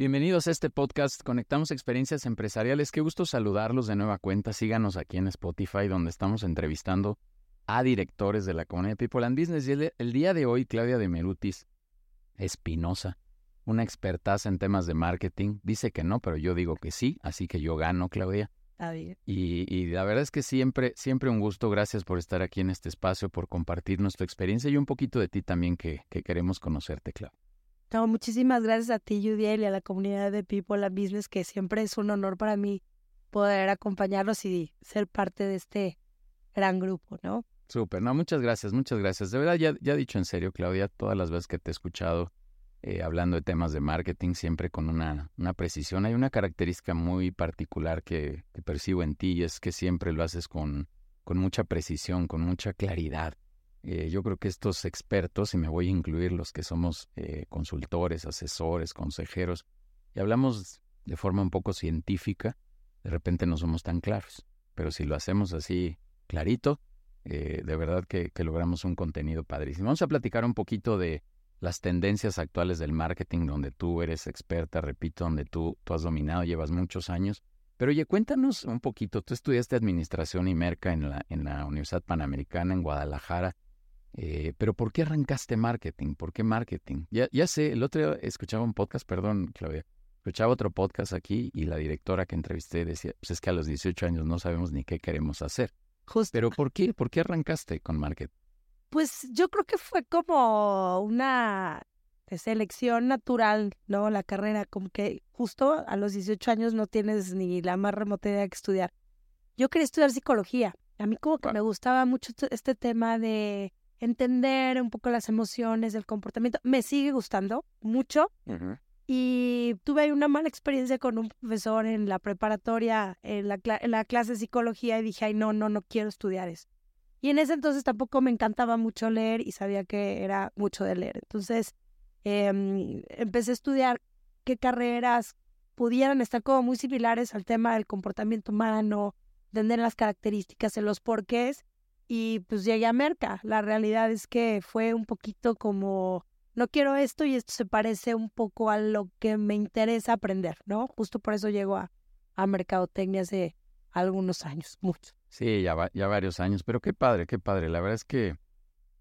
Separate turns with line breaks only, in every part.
Bienvenidos a este podcast Conectamos Experiencias Empresariales. Qué gusto saludarlos de nueva cuenta. Síganos aquí en Spotify donde estamos entrevistando a directores de la comunidad People and Business. Y el, día de hoy, Claudia de Merutis Espinosa, una expertaza en temas de marketing, dice que no, pero yo digo que sí, así que yo gano, Claudia. Y, y, la verdad es que siempre, siempre un gusto. Gracias por estar aquí en este espacio, por compartir nuestra experiencia y un poquito de ti también que, que queremos conocerte, Claudia.
No, muchísimas gracias a ti, Judiel, y a la comunidad de People and Business, que siempre es un honor para mí poder acompañarlos y ser parte de este gran grupo, ¿no?
Súper, no, muchas gracias, muchas gracias. De verdad, ya, ya dicho en serio, Claudia, todas las veces que te he escuchado eh, hablando de temas de marketing, siempre con una, una precisión, hay una característica muy particular que, que percibo en ti y es que siempre lo haces con, con mucha precisión, con mucha claridad. Eh, yo creo que estos expertos, y me voy a incluir los que somos eh, consultores, asesores, consejeros, y hablamos de forma un poco científica, de repente no somos tan claros. Pero si lo hacemos así clarito, eh, de verdad que, logramos un contenido padrísimo. Vamos a platicar un poquito de las tendencias actuales del marketing, donde tú eres experta, repito, donde tú, tú has dominado, llevas muchos años. Pero oye, cuéntanos un poquito, tú estudiaste Administración y Merca en la, en la Universidad Panamericana en Guadalajara. Eh, pero ¿por qué arrancaste marketing? ¿Por qué marketing? Ya, ya sé, el otro día escuchaba un podcast, perdón, Claudia, escuchaba otro podcast aquí y la directora que entrevisté decía, pues es que a los 18 años no sabemos ni qué queremos hacer. Justo. Pero ¿por qué? ¿Por qué arrancaste con marketing?
Pues yo creo que fue como una selección natural, ¿no? La carrera, como que justo a los 18 años no tienes ni la más remota idea de estudiar. Yo quería estudiar psicología. A mí como que me gustaba mucho este tema de entender un poco las emociones, el comportamiento. Me sigue gustando mucho. Y tuve una mala experiencia con un profesor en la preparatoria, en la, en la clase de psicología, y dije, ay, no, no, no quiero estudiar eso. Y en ese entonces tampoco me encantaba mucho leer y sabía que era mucho de leer. Entonces em, empecé a estudiar qué carreras pudieran estar como muy similares al tema del comportamiento humano, entender las características, en los porqués y pues llegué a Merca. La realidad es que fue un poquito como, no quiero esto y esto se parece un poco a lo que me interesa aprender, ¿no? Justo por eso llego a, a Mercadotecnia hace algunos años, mucho.
Sí, ya, ya varios años, pero qué padre, qué padre. La verdad es que,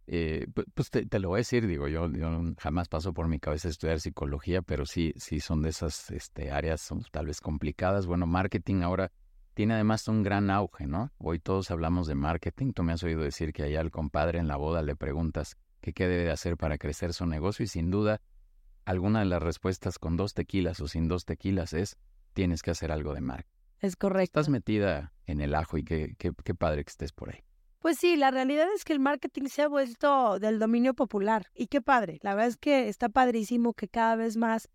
eh, pues te, lo voy a decir, digo, yo, yo jamás paso por mi cabeza estudiar psicología, pero sí, sí son de esas este, áreas tal vez complicadas. Bueno, marketing ahora tiene además un gran auge, ¿no? Hoy todos hablamos de marketing. Tú me has oído decir que allá al compadre en la boda le preguntas qué debe de hacer para crecer su negocio y sin duda alguna de las respuestas con dos tequilas o sin dos tequilas es tienes que hacer algo de marketing.
Es correcto.
Estás metida en el ajo y qué, qué, qué padre que estés por ahí.
Pues sí, la realidad es que el marketing se ha vuelto del dominio popular y qué padre. La verdad es que está padrísimo que cada vez más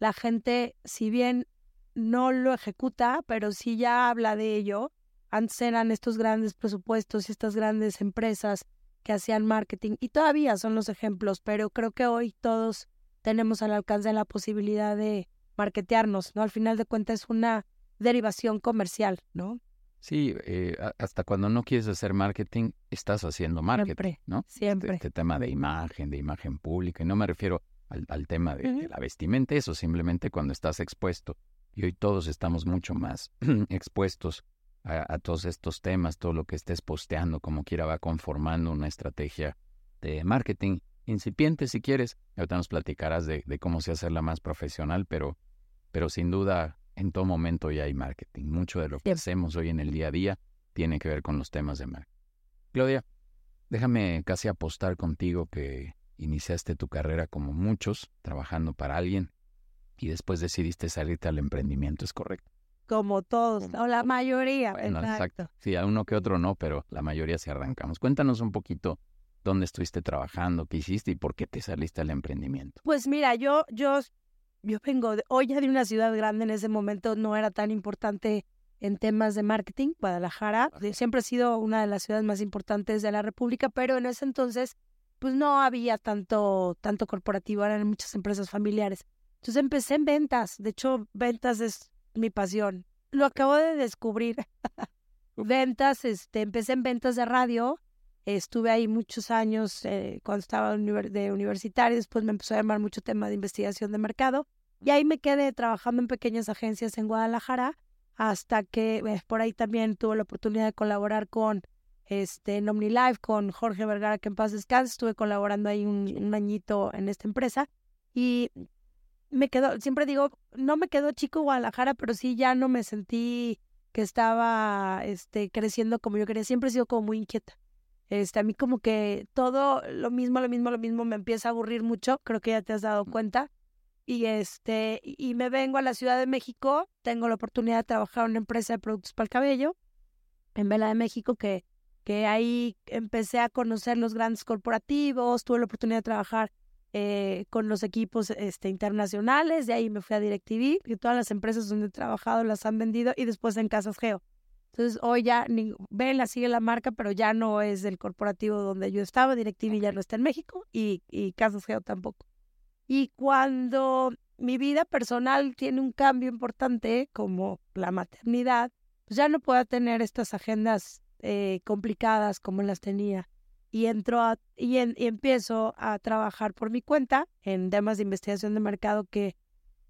la gente, si bien no lo ejecuta, pero sí ya habla de ello. Antes eran estos grandes presupuestos y estas grandes empresas que hacían marketing y todavía son los ejemplos, pero creo que hoy todos tenemos al alcance la posibilidad de marketearnos, ¿no? Al final de cuentas es una derivación comercial, ¿no?
Sí, eh, hasta cuando no quieres hacer marketing, estás haciendo marketing, ¿no?
Este, siempre.
Este, tema de imagen, de imagen pública, y no me refiero al, tema de, la vestimenta, eso simplemente cuando estás expuesto y hoy todos estamos mucho más expuestos a, todos estos temas, todo lo que estés posteando, como quiera, va conformando una estrategia de marketing incipiente si quieres. Ahorita nos platicarás de, cómo se hacerla más profesional, pero, pero sin duda en todo momento ya hay marketing. Mucho de lo que hacemos hoy en el día a día tiene que ver con los temas de marketing. Claudia, déjame casi apostar contigo que iniciaste tu carrera como muchos, trabajando para alguien, y después decidiste salirte al emprendimiento, ¿es correcto?
Como todos, o la mayoría. exacto.
Sí, a uno que otro no, pero la mayoría sí arrancamos. Cuéntanos un poquito dónde estuviste trabajando, qué hiciste y por qué te saliste al emprendimiento.
Pues mira, yo, yo, yo vengo de, hoy ya de una ciudad grande, en ese momento no era tan importante en temas de marketing, Guadalajara. Siempre ha sido una de las ciudades más importantes de la República, pero en ese entonces pues no había tanto, tanto corporativo, eran muchas empresas familiares. Entonces empecé en ventas, de hecho ventas es mi pasión. Lo acabo de descubrir. ventas, este, empecé en ventas de radio, estuve ahí muchos años eh, cuando estaba de universitario, después me empezó a llamar mucho tema de investigación de mercado y ahí me quedé trabajando en pequeñas agencias en Guadalajara hasta que eh, por ahí también tuve la oportunidad de colaborar con este, en OmniLife, con Jorge Vergara, que en paz descanse, estuve colaborando ahí un, un añito en esta empresa y me quedó, siempre digo, no me quedó chico Guadalajara, pero sí ya no me sentí que estaba este, creciendo como yo quería. Siempre he sido como muy inquieta. Este, a mí como que todo lo mismo, lo mismo, lo mismo me empieza a aburrir mucho, creo que ya te has dado cuenta. Y este, y me vengo a la Ciudad de México, tengo la oportunidad de trabajar en una empresa de productos para el cabello en Vela de México que que ahí empecé a conocer los grandes corporativos, tuve la oportunidad de trabajar eh, con los equipos este, internacionales, de ahí me fui a DirecTV, y todas las empresas donde he trabajado las han vendido y después en Casas Geo. Entonces hoy ya, ni, la sigue la marca, pero ya no es el corporativo donde yo estaba, DirecTV ya no está en México y, y Casas Geo tampoco. Y cuando mi vida personal tiene un cambio importante, como la maternidad, pues ya no puedo tener estas agendas eh, complicadas como las tenía y entro a, y, empiezo a trabajar por mi cuenta en temas de investigación de mercado que,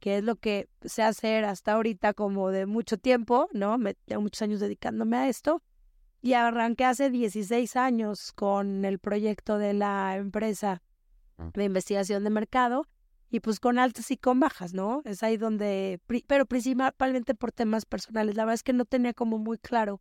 que es lo que sé hacer hasta ahorita como de mucho tiempo, ¿no? Me, tengo muchos años dedicándome a esto y arranqué hace 16 años con el proyecto de la empresa ah. de investigación de mercado y pues con altas y con bajas, ¿no? Es ahí donde, pero principalmente por temas personales. La verdad es que no tenía como muy claro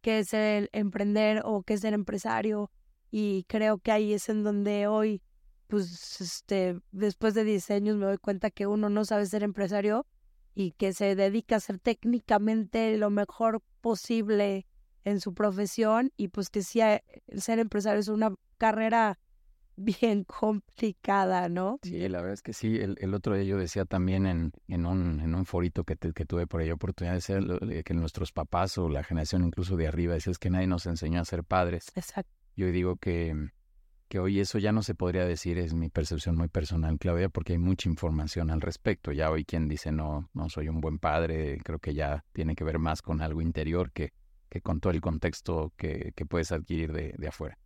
qué es el emprender o qué es ser empresario y creo que ahí es en donde hoy, pues, este, después de 10 años me doy cuenta que uno no sabe ser empresario y que se dedica a ser técnicamente lo mejor posible en su profesión y pues que sí, el ser empresario es una carrera bien complicada, ¿no?
Sí, la verdad es que sí. El, otro día yo decía también en, en, un, en un forito que, que tuve por ahí oportunidad de ser que nuestros papás o la generación incluso de arriba decía es que nadie nos enseñó a ser padres.
Exacto.
Yo digo que, que hoy eso ya no se podría decir, es mi percepción muy personal, Claudia, porque hay mucha información al respecto. Ya hoy quien dice no, no soy un buen padre, creo que ya tiene que ver más con algo interior que, que con todo el contexto que, que puedes adquirir de, de afuera.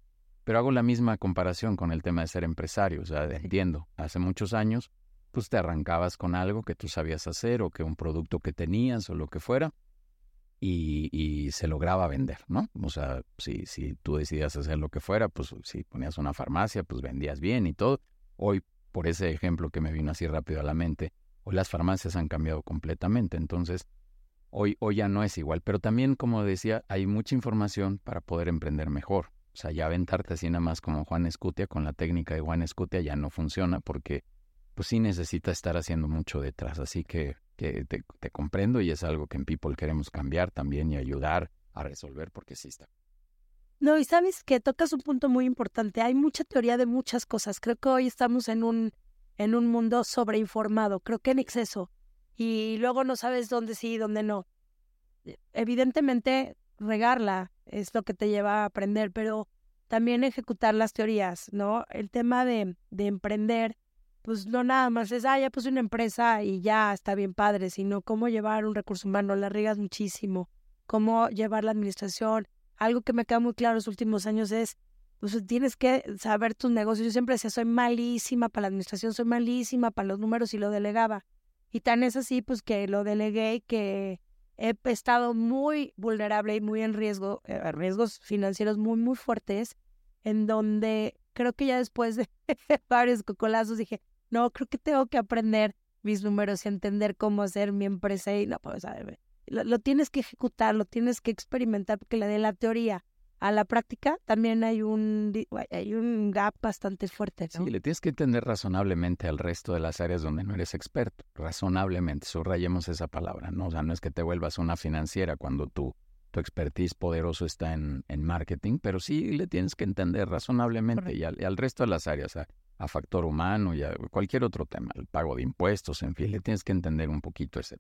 Pero hago la misma comparación con el tema de ser empresario. O sea, entiendo, hace muchos años, pues te arrancabas con algo que tú sabías hacer o que un producto que tenías o lo que fuera y, y se lograba vender, ¿no? O sea, si, si tú decidías hacer lo que fuera, pues si ponías una farmacia, pues vendías bien y todo. Hoy, por ese ejemplo que me vino así rápido a la mente, hoy las farmacias han cambiado completamente. Entonces, hoy, hoy ya no es igual. Pero también, como decía, hay mucha información para poder emprender mejor. O sea, ya aventarte así nada más como Juan Escutia con la técnica de Juan Escutia ya no funciona porque pues sí necesita estar haciendo mucho detrás. Así que, que te, comprendo y es algo que en People queremos cambiar también y ayudar a resolver porque sí está.
No, y sabes que tocas un punto muy importante. Hay mucha teoría de muchas cosas. Creo que hoy estamos en un, en un mundo sobreinformado, creo que en exceso. Y luego no sabes dónde sí y dónde no. Evidentemente, regarla es lo que te lleva a aprender, pero también ejecutar las teorías, ¿no? El tema de, de emprender, pues no nada más es, ah, ya puse una empresa y ya está bien padre, sino cómo llevar un recurso humano, la riegas muchísimo, cómo llevar la administración. Algo que me queda muy claro los últimos años es, pues tienes que saber tus negocios. Yo siempre decía, soy malísima para la administración, soy malísima para los números y lo delegaba. Y tan es así, pues que lo delegué y que he estado muy vulnerable y muy en riesgo, eh, riesgos financieros muy, muy fuertes, en donde creo que ya después de varios cocolazos dije, no, creo que tengo que aprender mis números y entender cómo hacer mi empresa y no, pues, lo, lo tienes que ejecutar, lo tienes que experimentar, porque la de la teoría a la práctica también hay un, hay un gap bastante fuerte.
Sí, le tienes que entender razonablemente al resto de las áreas donde no eres experto. Razonablemente, subrayemos esa palabra, ¿no? O sea, no es que te vuelvas una financiera cuando tu, tu expertise poderoso está en, en marketing, pero sí le tienes que entender razonablemente y al, resto de las áreas, a, a, factor humano y a cualquier otro tema, el pago de impuestos, en fin, le tienes que entender un poquito ese.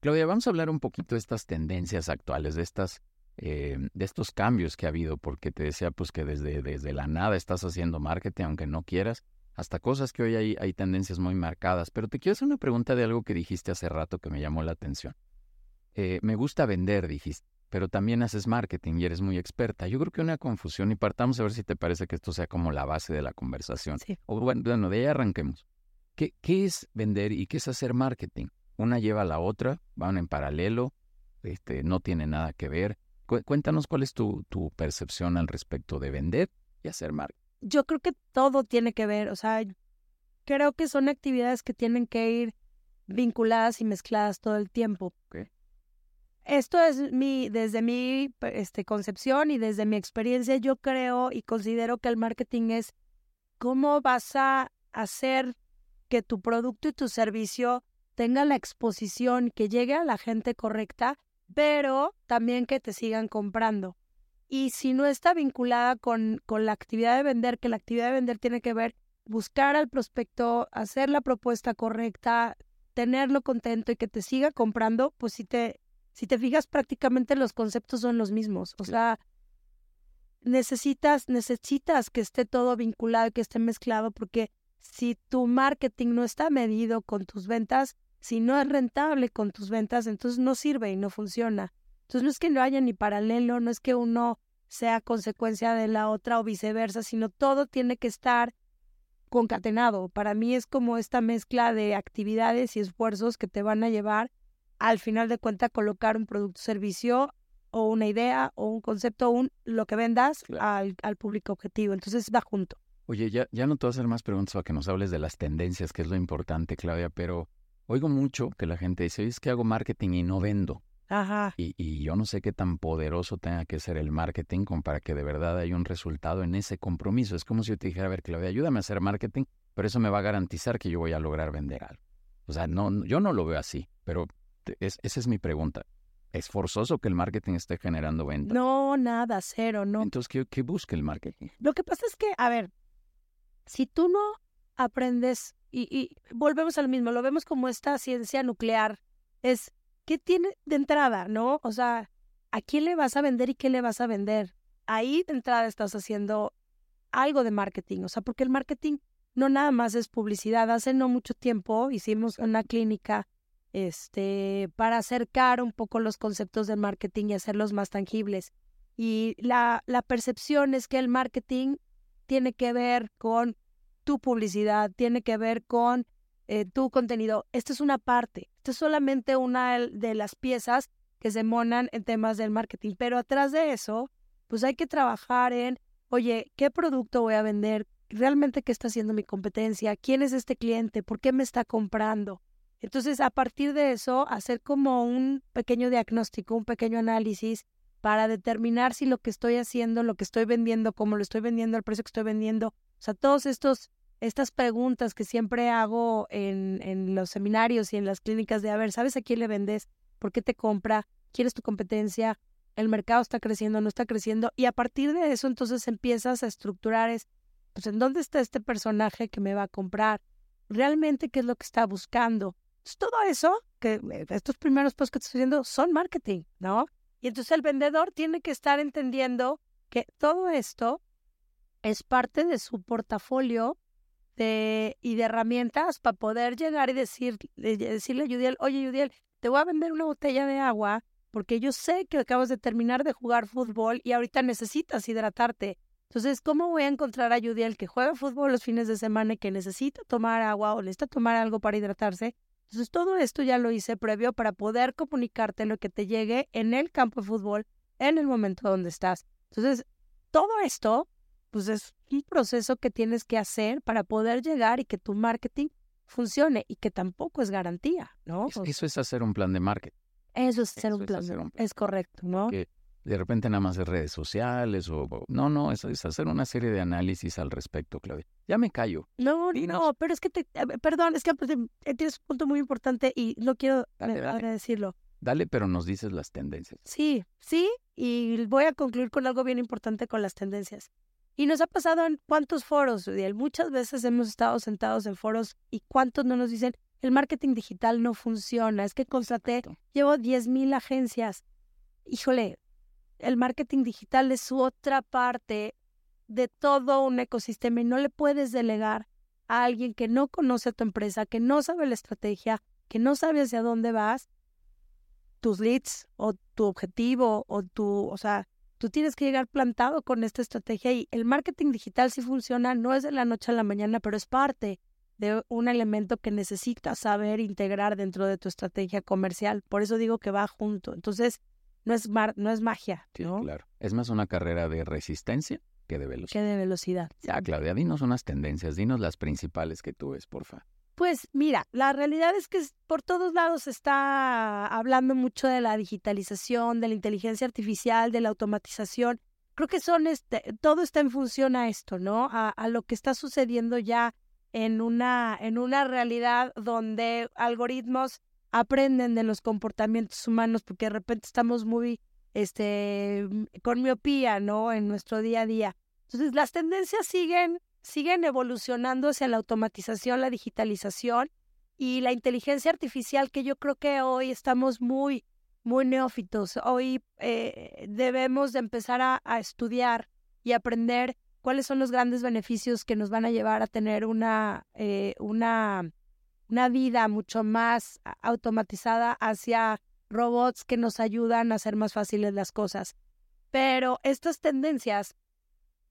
Claudia, vamos a hablar un poquito de estas tendencias actuales, de estas eh, de estos cambios que ha habido, porque te decía pues que desde, desde la nada estás haciendo marketing, aunque no quieras, hasta cosas que hoy hay, hay tendencias muy marcadas. Pero te quiero hacer una pregunta de algo que dijiste hace rato que me llamó la atención. Eh, me gusta vender, dijiste, pero también haces marketing y eres muy experta. Yo creo que una confusión, y partamos a ver si te parece que esto sea como la base de la conversación. O bueno, de ahí arranquemos. ¿Qué, ¿Qué es vender y qué es hacer marketing? Una lleva a la otra, van en paralelo, este, no tiene nada que ver. Cuéntanos cuál es tu, tu percepción al respecto de vender y hacer marketing.
Yo creo que todo tiene que ver, o sea, creo que son actividades que tienen que ir vinculadas y mezcladas todo el tiempo. Esto es mi, desde mi este, concepción y desde mi experiencia, yo creo y considero que el marketing es cómo vas a hacer que tu producto y tu servicio tenga la exposición, que llegue a la gente correcta pero también que te sigan comprando. Y si no está vinculada con, con la actividad de vender, que la actividad de vender tiene que ver buscar al prospecto, hacer la propuesta correcta, tenerlo contento y que te siga comprando, pues si te, si te fijas prácticamente los conceptos son los mismos. O sea, necesitas, necesitas que esté todo vinculado y que esté mezclado porque si tu marketing no está medido con tus ventas, si no es rentable con tus ventas, entonces no sirve y no funciona. Entonces no es que no haya ni paralelo, no es que uno sea consecuencia de la otra o viceversa, sino todo tiene que estar concatenado. Para mí es como esta mezcla de actividades y esfuerzos que te van a llevar al final de cuentas colocar un producto servicio o una idea o un concepto o un, lo que vendas al, al, público objetivo. Entonces va junto.
Oye, ya, ya no te voy a hacer más preguntas para que nos hables de las tendencias, que es lo importante, Claudia, pero Oigo mucho que la gente dice, es que hago marketing y no vendo.
Ajá.
Y, yo no sé qué tan poderoso tenga que ser el marketing como para que de verdad haya un resultado en ese compromiso. Es como si yo te dijera, a ver, Claudia, ayúdame a hacer marketing, pero eso me va a garantizar que yo voy a lograr vender algo. O sea, no, yo no lo veo así, pero esa es mi pregunta. ¿Es forzoso que el marketing esté generando ventas?
No, nada, cero, no.
Entonces, ¿qué, ¿qué busca el marketing?
Lo que pasa es que, a ver, si tú no aprendes y, volvemos al mismo, lo vemos como esta ciencia nuclear, es ¿qué tiene de entrada, no? O sea, ¿a quién le vas a vender y qué le vas a vender? Ahí de entrada estás haciendo algo de marketing, o sea, porque el marketing no nada más es publicidad. Hace no mucho tiempo hicimos una clínica este, para acercar un poco los conceptos del marketing y hacerlos más tangibles. Y la, la percepción es que el marketing tiene que ver con tu publicidad, tiene que ver con eh, tu contenido. Esta es una parte, esta es solamente una de las piezas que se monan en temas del marketing, pero atrás de eso, pues hay que trabajar en, oye, ¿qué producto voy a vender? ¿Realmente qué está haciendo mi competencia? ¿Quién es este cliente? ¿Por qué me está comprando? Entonces, a partir de eso, hacer como un pequeño diagnóstico, un pequeño análisis para determinar si lo que estoy haciendo, lo que estoy vendiendo, cómo lo estoy vendiendo, el precio que estoy vendiendo, o sea, todos estos estas preguntas que siempre hago en, en los seminarios y en las clínicas de, a ver, ¿sabes a quién le vendes? ¿Por qué te compra? ¿Quién es tu competencia? ¿El mercado está creciendo? ¿No está creciendo? Y a partir de eso entonces empiezas a estructurar es, pues, ¿en dónde está este personaje que me va a comprar? ¿Realmente qué es lo que está buscando? Todo eso, que eh, estos primeros posts que estoy haciendo son marketing, ¿no? Y entonces el vendedor tiene que estar entendiendo que todo esto es parte de su portafolio y de herramientas para poder llegar y decir, decirle a Yudiel, oye Yudiel, te voy a vender una botella de agua porque yo sé que acabas de terminar de jugar fútbol y ahorita necesitas hidratarte. Entonces, ¿cómo voy a encontrar a Yudiel que juega fútbol los fines de semana y que necesita tomar agua o necesita tomar algo para hidratarse? Entonces, todo esto ya lo hice previo para poder comunicarte lo que te llegue en el campo de fútbol en el momento donde estás. Entonces, todo esto pues es un proceso que tienes que hacer para poder llegar y que tu marketing funcione y que tampoco es garantía, ¿no?
eso es hacer un plan de marketing.
Eso es hacer, un, plan, es correcto, ¿no?
De repente nada más de redes sociales o... No, no, eso es hacer una serie de análisis al respecto, Claudia. Ya me callo.
No, no, pero es que te... Perdón, es que eh, tienes un punto muy importante y no quiero dale.
Dale, pero nos dices las tendencias.
Sí, sí, y voy a concluir con algo bien importante con las tendencias. Y nos ha pasado en cuántos foros, Udiel. Muchas veces hemos estado sentados en foros y cuántos no nos dicen, el marketing digital no funciona, es que contraté, llevo 10.000 agencias. Híjole, el marketing digital es su otra parte de todo un ecosistema y no le puedes delegar a alguien que no conoce a tu empresa, que no sabe la estrategia, que no sabe hacia dónde vas, tus leads o tu objetivo o tu, o sea, tú tienes que llegar plantado con esta estrategia y el marketing digital sí funciona, no es de la noche a la mañana, pero es parte de un elemento que necesitas saber integrar dentro de tu estrategia comercial. Por eso digo que va junto. Entonces, no es, no es magia. ¿no?
claro. Es más una carrera de resistencia que de velocidad.
Que de velocidad.
Ya, Claudia, dinos unas tendencias, dinos las principales que tú ves, porfa.
Pues mira, la realidad es que por todos lados se está hablando mucho de la digitalización, de la inteligencia artificial, de la automatización. Creo que son este, todo está en función a esto, ¿no? A, a lo que está sucediendo ya en una, en una realidad donde algoritmos aprenden de los comportamientos humanos porque de repente estamos muy este con miopía, ¿no? En nuestro día a día. Entonces, las tendencias siguen siguen evolucionando hacia la automatización, la digitalización y la inteligencia artificial que yo creo que hoy estamos muy muy neófitos. Hoy eh, debemos de empezar a, a estudiar y aprender cuáles son los grandes beneficios que nos van a llevar a tener una, eh, una, una vida mucho más automatizada hacia robots que nos ayudan a hacer más fáciles las cosas. Pero estas tendencias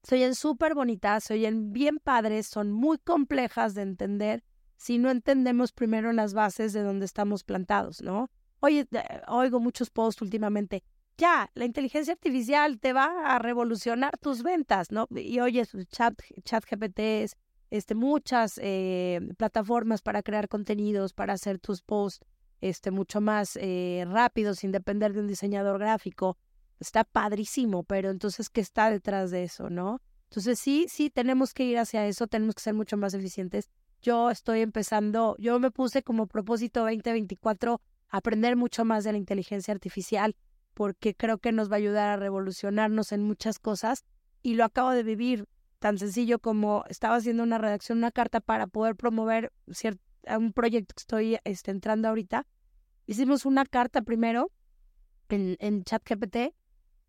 se oyen súper bonitas, se oyen bien padres, son muy complejas de entender si no entendemos primero las bases de donde estamos plantados, ¿no? Oye, oigo muchos posts últimamente ya, la inteligencia artificial te va a revolucionar tus ventas, ¿no? Y oye, chat, chat GPTs, este, muchas eh, plataformas para crear contenidos, para hacer tus posts este, mucho más eh, rápidos sin depender de un diseñador gráfico. Está padrísimo, pero entonces, ¿qué está detrás de eso, no? Entonces, sí, sí, tenemos que ir hacia eso, tenemos que ser mucho más eficientes. Yo estoy empezando, yo me puse como propósito 2024 aprender mucho más de la inteligencia artificial porque creo que nos va a ayudar a revolucionarnos en muchas cosas y lo acabo de vivir tan sencillo como estaba haciendo una redacción, una carta para poder promover un proyecto que estoy este, entrando ahorita. Hicimos una carta primero en, en ChatGPT.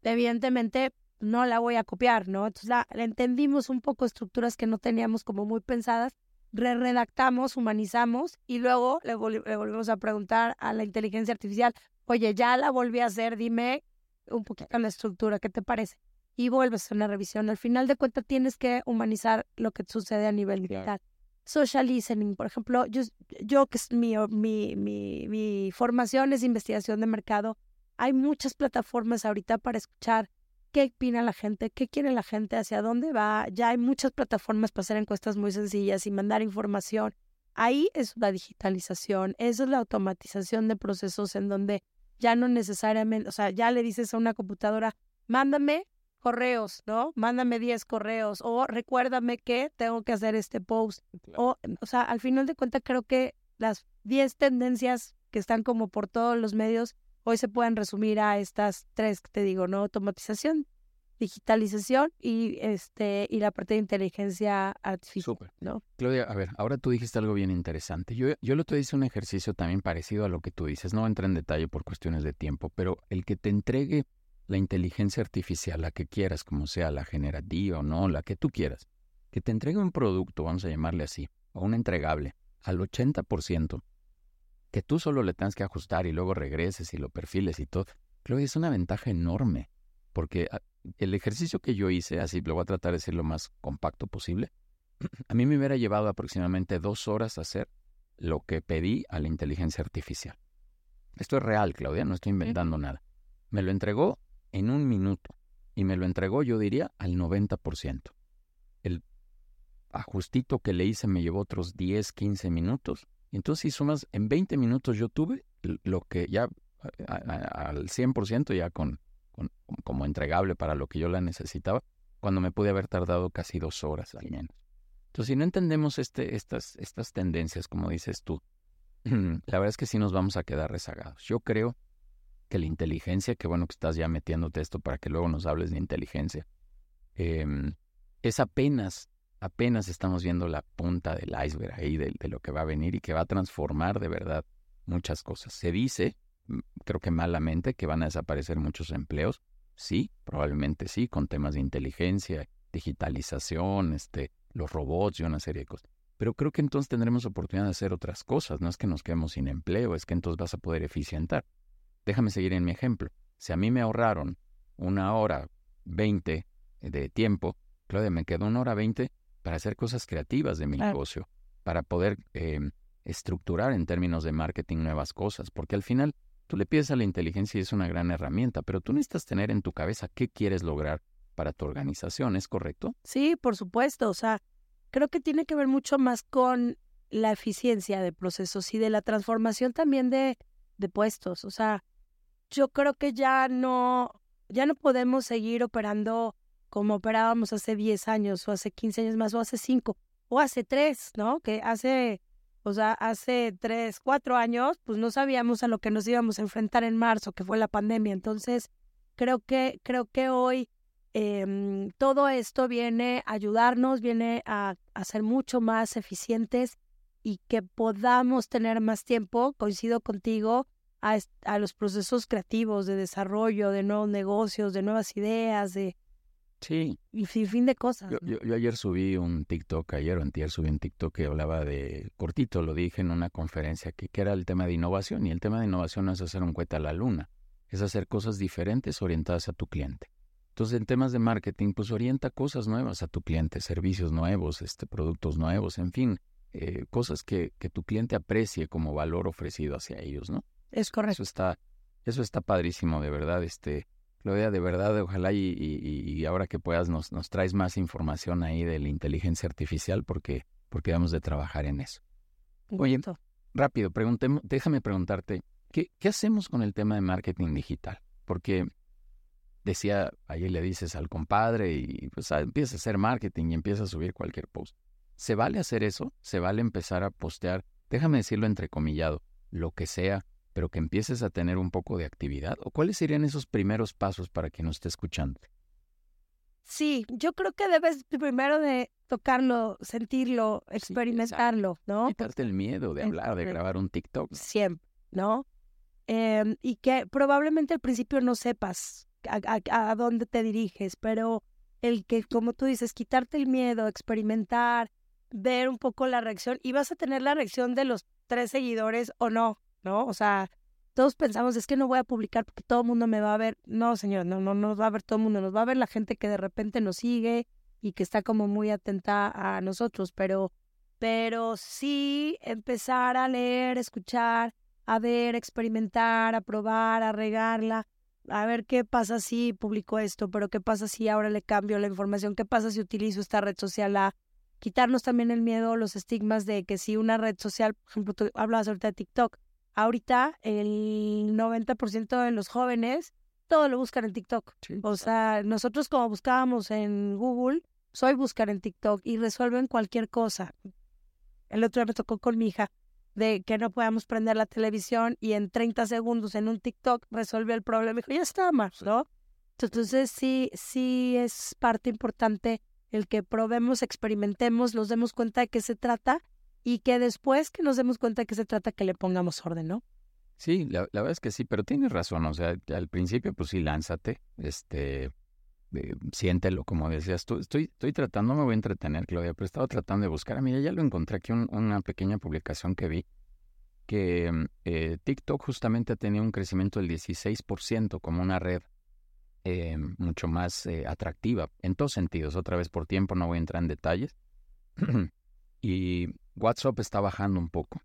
Evidentemente no la voy a copiar, ¿no? Entonces la, entendimos un poco estructuras que no teníamos como muy pensadas, re redactamos, humanizamos y luego le, le volvemos a preguntar a la inteligencia artificial, oye, ya la volví a hacer, dime un poquito la estructura, ¿qué te parece? Y vuelves a una revisión. Al final de cuentas tienes que humanizar lo que sucede a nivel digital. Social listening, por ejemplo, yo, yo que es mi, mi, mi, mi formación es investigación de mercado, hay muchas plataformas ahorita para escuchar qué opina la gente, qué quiere la gente, hacia dónde va. Ya hay muchas plataformas para hacer encuestas muy sencillas y mandar información. Ahí es la digitalización, eso es la automatización de procesos en donde ya no necesariamente, o sea, ya le dices a una computadora, mándame correos, ¿no? Mándame 10 correos o recuérdame que tengo que hacer este post. O, o sea, al final de cuentas creo que las 10 tendencias que están como por todos los medios hoy se pueden resumir a estas tres que te digo, ¿no? Automatización, digitalización y este y la parte de inteligencia artificial. ¿no?
Claudia, a ver, ahora tú dijiste algo bien interesante. Yo, yo lo te hice un ejercicio también parecido a lo que tú dices. No entra en detalle por cuestiones de tiempo, pero el que te entregue la inteligencia artificial, la que quieras, como sea, la generativa o no, la que tú quieras, que te entregue un producto, vamos a llamarle así, o un entregable, al 80%, que tú solo le tengas que ajustar y luego regreses y lo perfiles y todo. Claudia, es una ventaja enorme, porque ah, el ejercicio que yo hice, así lo voy a tratar de ser lo más compacto posible, a mí me hubiera llevado aproximadamente dos horas hacer lo que pedí a la inteligencia artificial. Esto es real, Claudia, no estoy inventando nada. Me lo entregó en un minuto y me lo entregó, yo diría, al 90%. El ajustito que le hice me llevó otros 10, 15 minutos. Entonces, si sumas, en 20 minutos yo tuve lo que ya al 100% ya con como entregable para lo que yo la necesitaba, cuando me pude haber tardado casi dos horas al menos. Entonces, si no entendemos este, estas, estas tendencias, como dices tú, la verdad es que sí nos vamos a quedar rezagados. Yo creo que la inteligencia, que bueno que estás ya metiéndote esto para que luego nos hables de inteligencia, em, es apenas apenas estamos viendo la punta del iceberg ahí de, de, lo que va a venir y que va a transformar de verdad muchas cosas. Se dice, creo que malamente, que van a desaparecer muchos empleos. Sí, probablemente sí, con temas de inteligencia, digitalización, este, los robots y una serie de cosas. Pero creo que entonces tendremos oportunidad de hacer otras cosas. No es que nos quedemos sin empleo, es que entonces vas a poder eficientar. Déjame seguir en mi ejemplo. Si a mí me ahorraron una hora veinte de tiempo, Claudia, me quedó una hora veinte para hacer cosas creativas de mi negocio, para poder em, estructurar en términos de marketing nuevas cosas, porque al final tú le pides a la inteligencia y es una gran herramienta, pero tú necesitas tener en tu cabeza qué quieres lograr para tu organización, ¿es correcto?
Sí, por supuesto, o sea, creo que tiene que ver mucho más con la eficiencia de procesos y de la transformación también de, de puestos, o sea, yo creo que ya no, ya no podemos seguir operando como operábamos hace 10 años o hace 15 años más o hace 5 o hace 3, ¿no? Que hace, o sea, hace 3, 4 años, pues no sabíamos a lo que nos íbamos a enfrentar en marzo, que fue la pandemia. Entonces, creo que, creo que hoy eh, todo esto viene a ayudarnos, viene a, a ser mucho más eficientes y que podamos tener más tiempo, coincido contigo, a, a, los procesos creativos de desarrollo, de nuevos negocios, de nuevas ideas, de,
Sí.
Y fin, fin de cosas.
Yo, yo, yo, ayer subí un TikTok, ayer o antier subí un TikTok que hablaba de, cortito lo dije en una conferencia, que, que era el tema de innovación. Y el tema de innovación no es hacer un cohete a la luna, es hacer cosas diferentes orientadas a tu cliente. Entonces, en temas de marketing, pues orienta cosas nuevas a tu cliente, servicios nuevos, este, productos nuevos, en fin, eh, cosas que, que tu cliente aprecie como valor ofrecido hacia ellos, ¿no?
Es correcto.
Eso está, eso está padrísimo, de verdad, este Claudia, de verdad, ojalá y, y, y, ahora que puedas nos, nos traes más información ahí de la inteligencia artificial porque, porque vamos de trabajar en eso. Oye, rápido, preguntemos, déjame preguntarte, ¿qué, ¿qué hacemos con el tema de marketing digital? Porque decía, ahí le dices al compadre y pues empieza a hacer marketing y empieza a subir cualquier post. ¿Se vale hacer eso? ¿Se vale empezar a postear, déjame decirlo entrecomillado, lo que sea pero que empieces a tener un poco de actividad? ¿O cuáles serían esos primeros pasos para quien nos esté escuchando?
Sí, yo creo que debes primero de tocarlo, sentirlo, experimentarlo,
sí,
¿no?
Quitarte el miedo de hablar, de grabar un TikTok.
Siempre, ¿no? Eh, y que probablemente al principio no sepas a, a, a, dónde te diriges, pero el que, como tú dices, quitarte el miedo, experimentar, ver un poco la reacción y vas a tener la reacción de los tres seguidores o no, ¿no? O sea, todos pensamos, es que no voy a publicar porque todo el mundo me va a ver. No, señor, no, no nos va a ver todo el mundo, nos va a ver la gente que de repente nos sigue y que está como muy atenta a nosotros, pero, pero sí empezar a leer, escuchar, a ver, experimentar, a probar, a regarla, a ver qué pasa si publico esto, pero qué pasa si ahora le cambio la información, qué pasa si utilizo esta red social a quitarnos también el miedo, los estigmas de que si una red social, por ejemplo, tú hablabas ahorita de TikTok, ahorita el 90% de los jóvenes todo lo buscan en TikTok. Sí. O sea, nosotros como buscábamos en Google, soy buscar en TikTok y resuelven cualquier cosa. El otro día me tocó con mi hija de que no podíamos prender la televisión y en 30 segundos en un TikTok resolvió el problema. Me dijo, ya está, más, ¿no? Entonces sí, sí es parte importante el que probemos, experimentemos, nos demos cuenta de qué se trata y que después que nos demos cuenta de qué se trata, que le pongamos orden, ¿no?
Sí, la, verdad es que sí, pero tienes razón, o sea, al principio pues sí, lánzate, este, eh, siéntelo, como decías tú. Estoy, estoy tratando, me voy a entretener, Claudia, pero he estado tratando de buscar, mira, ya lo encontré aquí, un, una pequeña publicación que vi, que eh, TikTok justamente ha tenido un crecimiento del 16% como una red eh, mucho más atractiva, en todos sentidos, otra vez por tiempo no voy a entrar en detalles, y WhatsApp está bajando un poco,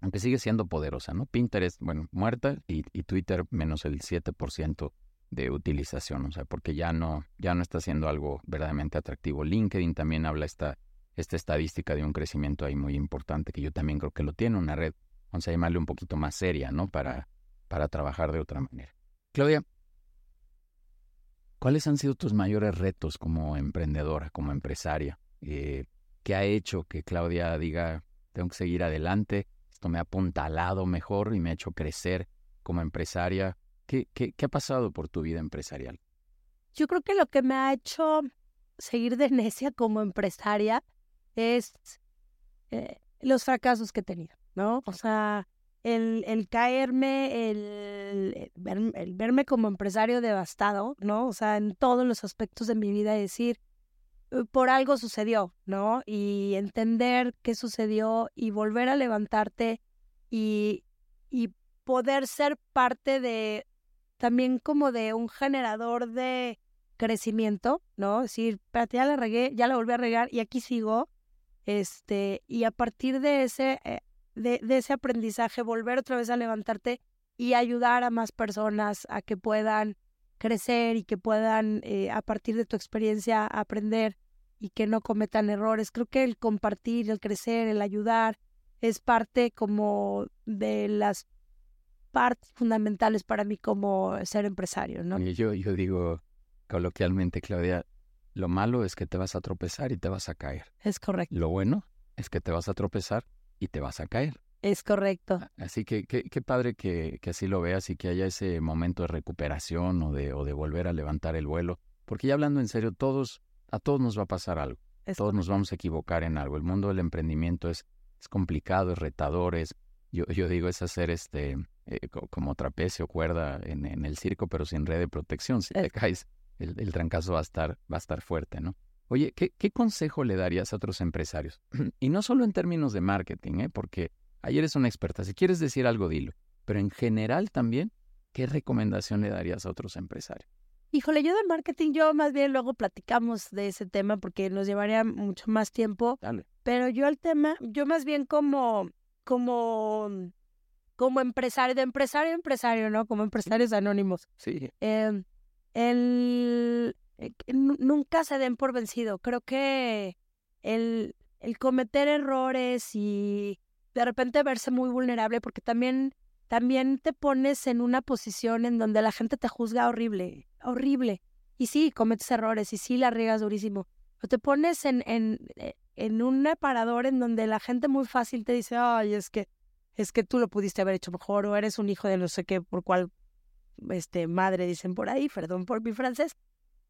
aunque sigue siendo poderosa, ¿no? Pinterest, bueno, muerta y, y Twitter menos el 7% de utilización, o sea, porque ya no, ya no está siendo algo verdaderamente atractivo. LinkedIn también habla esta, esta estadística de un crecimiento ahí muy importante, que yo también creo que lo tiene, una red, vamos a llamarle un poquito más seria, ¿no? Para, para trabajar de otra manera. Claudia, ¿cuáles han sido tus mayores retos como emprendedora, como empresaria? Eh, ¿Qué ha hecho que Claudia diga, tengo que seguir adelante, esto me ha apuntalado mejor y me ha hecho crecer como empresaria? ¿Qué, qué, qué ha pasado por tu vida empresarial?
Yo creo que lo que me ha hecho seguir de necia como empresaria es eh, los fracasos que he tenido, ¿no? O sea, el, el caerme, el, el, verme como empresario devastado, ¿no? O sea, en todos los aspectos de mi vida, decir, por algo sucedió, ¿no? Y entender qué sucedió y volver a levantarte y, y poder ser parte de también como de un generador de crecimiento, ¿no? Es decir, espérate, ya la regué, ya la volví a regar y aquí sigo. Este, y a partir de ese, eh, de, de ese aprendizaje, volver otra vez a levantarte y ayudar a más personas a que puedan crecer y que puedan, eh, a partir de tu experiencia, aprender y que no cometan errores. Creo que el compartir, el crecer, el ayudar es parte como de las partes fundamentales para mí como ser empresario, ¿no?
Y yo, yo digo coloquialmente, Claudia, lo malo es que te vas a tropezar y te vas a caer.
Es correcto.
Lo bueno es que te vas a tropezar y te vas a caer.
Es correcto.
Así que qué padre que, que, así lo veas y que haya ese momento de recuperación o de, o de volver a levantar el vuelo. Porque ya hablando en serio, todos, a todos nos va a pasar algo. todos nos vamos a equivocar en algo. El mundo del emprendimiento es, es complicado, es retador, es, yo, yo digo, es hacer este eh, como trapecio, cuerda en, en, el circo, pero sin red de protección. Si te caes, el, el, trancazo va a estar, va a estar fuerte, ¿no? Oye, ¿qué, ¿qué, consejo le darías a otros empresarios? y no solo en términos de marketing, ¿eh? porque ayer eres una experta. Si quieres decir algo, dilo. Pero en general también, ¿qué recomendación le darías a otros empresarios?
Híjole, yo de marketing, yo más bien luego platicamos de ese tema porque nos llevaría mucho más tiempo.
Dale.
Pero yo el tema, yo más bien como, como como empresario, de empresario a empresario, ¿no? Como empresarios anónimos.
Sí.
Eh, el, eh, nunca se den por vencido. Creo que el, el cometer errores y de repente verse muy vulnerable, porque también, también te pones en una posición en donde la gente te juzga horrible, horrible. Y sí, cometes errores y sí la riegas durísimo. Pero te pones en, en, eh, en un parador en donde la gente muy fácil te dice, ay, es que es que tú lo pudiste haber hecho mejor o eres un hijo de no sé qué, por cuál este, madre dicen por ahí, perdón por mi francés,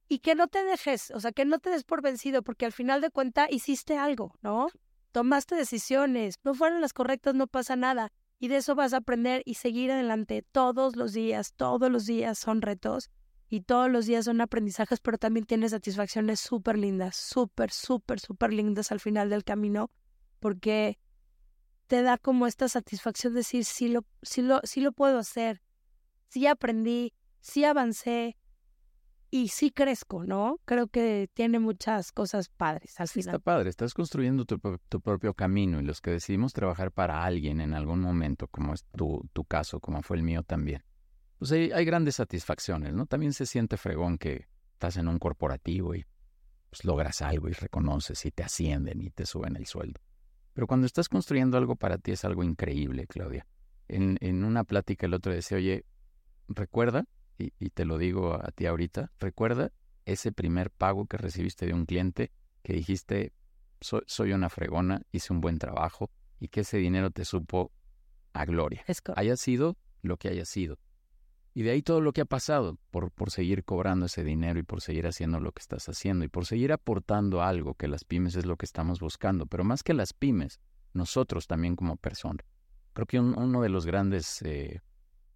y que no te dejes, o sea, que no te des por vencido, porque al final de cuenta hiciste algo, ¿no? Tomaste decisiones, no fueron las correctas, no pasa nada, y de eso vas a aprender y seguir adelante todos los días, todos los días son retos y todos los días son aprendizajes, pero también tienes satisfacciones súper lindas, súper, súper, súper lindas al final del camino, porque te da como esta satisfacción de decir, sí lo, sí lo, sí lo puedo hacer, sí aprendí, sí avancé y sí crezco, ¿no? Creo que tiene muchas cosas padres al final.
Está padre, estás construyendo tu, tu, propio camino y los que decidimos trabajar para alguien en algún momento, como es tu, tu caso, como fue el mío también, pues hay, hay grandes satisfacciones, ¿no? También se siente fregón que estás en un corporativo y pues, logras algo y reconoces y te ascienden y te suben el sueldo. Pero cuando estás construyendo algo para ti es algo increíble, Claudia. En, en una plática el otro decía, oye, recuerda, y, y, te lo digo a ti ahorita, recuerda ese primer pago que recibiste de un cliente que dijiste, soy, soy una fregona, hice un buen trabajo y que ese dinero te supo a gloria. haya sido lo que haya sido. Y de ahí todo lo que ha pasado por, por seguir cobrando ese dinero y por seguir haciendo lo que estás haciendo y por seguir aportando algo que las pymes es lo que estamos buscando. Pero más que las pymes, nosotros también como personas. Creo que uno de los grandes eh,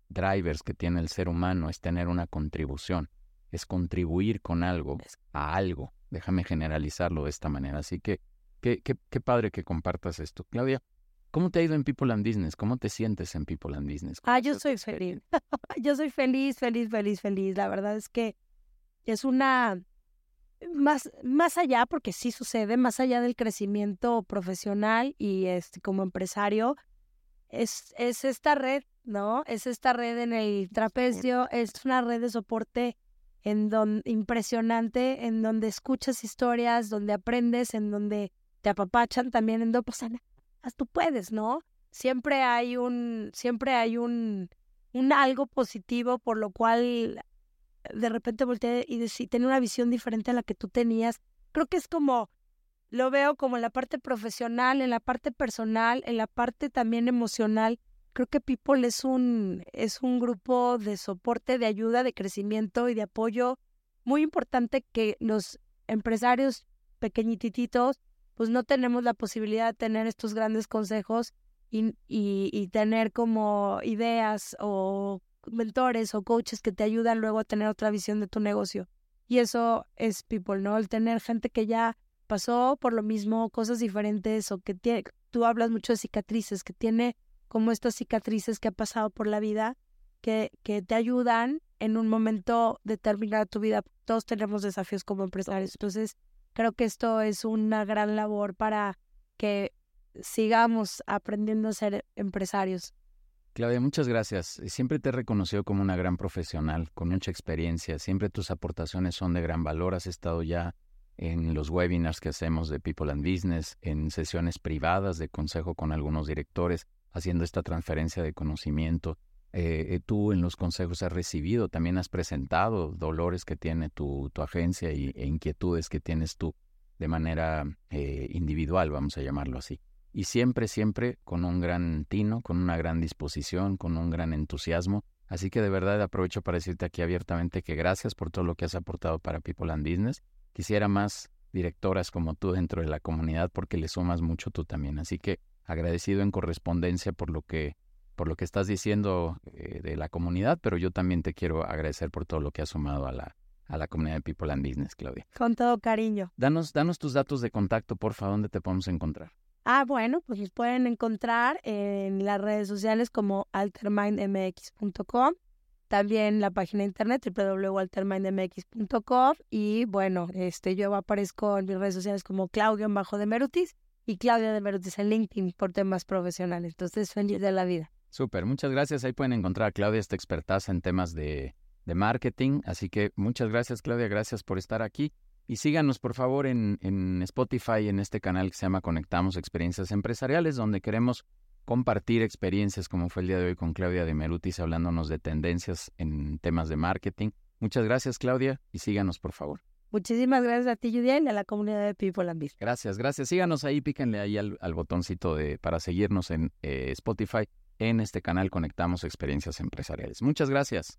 drivers que tiene el ser humano es tener una contribución, es contribuir con algo a algo. Déjame generalizarlo de esta manera. Así que qué, qué, qué padre que compartas esto. Claudia, ¿Cómo te ha ido en People and Business? ¿Cómo te sientes en People and Business?
Ah, yo soy feliz. yo soy feliz, feliz, feliz, feliz. La verdad es que es una más más allá porque sí sucede, más allá del crecimiento profesional y este como empresario es es esta red, ¿no? Es esta red en el trapecio, es una red de soporte en donde impresionante, en donde escuchas historias, donde aprendes, en donde te apapachan también en donde pues, tú puedes, ¿no? Siempre hay un, siempre hay un, un algo positivo por lo cual de repente volteé y decir, tener una visión diferente a la que tú tenías. Creo que es como, lo veo como en la parte profesional, en la parte personal, en la parte también emocional. Creo que People es un, es un grupo de soporte, de ayuda, de crecimiento y de apoyo muy importante que nos empresarios pequeñititos, pues no tenemos la posibilidad de tener estos grandes consejos y, y, tener como ideas o mentores o coaches que te ayudan luego a tener otra visión de tu negocio. Y eso es people, ¿no? El tener gente que ya pasó por lo mismo, cosas diferentes o que tiene, tú hablas mucho de cicatrices, que tiene como estas cicatrices que ha pasado por la vida, que, que te ayudan en un momento determinado de tu vida. Todos tenemos desafíos como empresarios. Entonces, creo que esto es una gran labor para que sigamos aprendiendo a ser empresarios.
Claudia, muchas gracias. Siempre te he reconocido como una gran profesional, con mucha experiencia. Siempre tus aportaciones son de gran valor. Has estado ya en los webinars que hacemos de People and Business, en sesiones privadas de consejo con algunos directores, haciendo esta transferencia de conocimiento. Eh, eh, tú en los consejos has recibido, también has presentado dolores que tiene tu, tu agencia y, e inquietudes que tienes tú de manera eh, individual, vamos a llamarlo así. Y siempre, siempre con un gran tino, con una gran disposición, con un gran entusiasmo. Así que de verdad aprovecho para decirte aquí abiertamente que gracias por todo lo que has aportado para People and Business Quisiera más directoras como tú dentro de la comunidad porque le sumas mucho tú también. Así que agradecido en correspondencia por lo que por lo que estás diciendo eh, de la comunidad, pero yo también te quiero agradecer por todo lo que has sumado a la, a la comunidad de People and Business, Claudia.
Con todo cariño.
Danos, danos tus datos de contacto, porfa, ¿dónde te podemos encontrar?
Ah, bueno, pues los pueden encontrar en las redes sociales como altermindmx.com también la página de internet www.waltermindmx.com y bueno, este yo aparezco en mis redes sociales como Claudio Bajo de Merutis y Claudia de Merutis en LinkedIn por temas profesionales. Entonces, feliz de la vida.
Súper, muchas gracias. Ahí pueden encontrar a Claudia, esta expertaza en temas de, de marketing. Así que muchas gracias, Claudia. Gracias por estar aquí. Y síganos, por favor, en, en Spotify, en este canal que se llama Conectamos Experiencias Empresariales, donde queremos compartir experiencias como fue el día de hoy con Claudia de Merutis hablándonos de tendencias en temas de marketing. Muchas gracias Claudia y síganos por favor.
Muchísimas gracias a ti, Judy, y a la comunidad de People and.
Gracias, gracias. Síganos ahí, píquenle ahí al, botoncito de, para seguirnos en eh, Spotify. En este canal conectamos experiencias empresariales. Muchas gracias.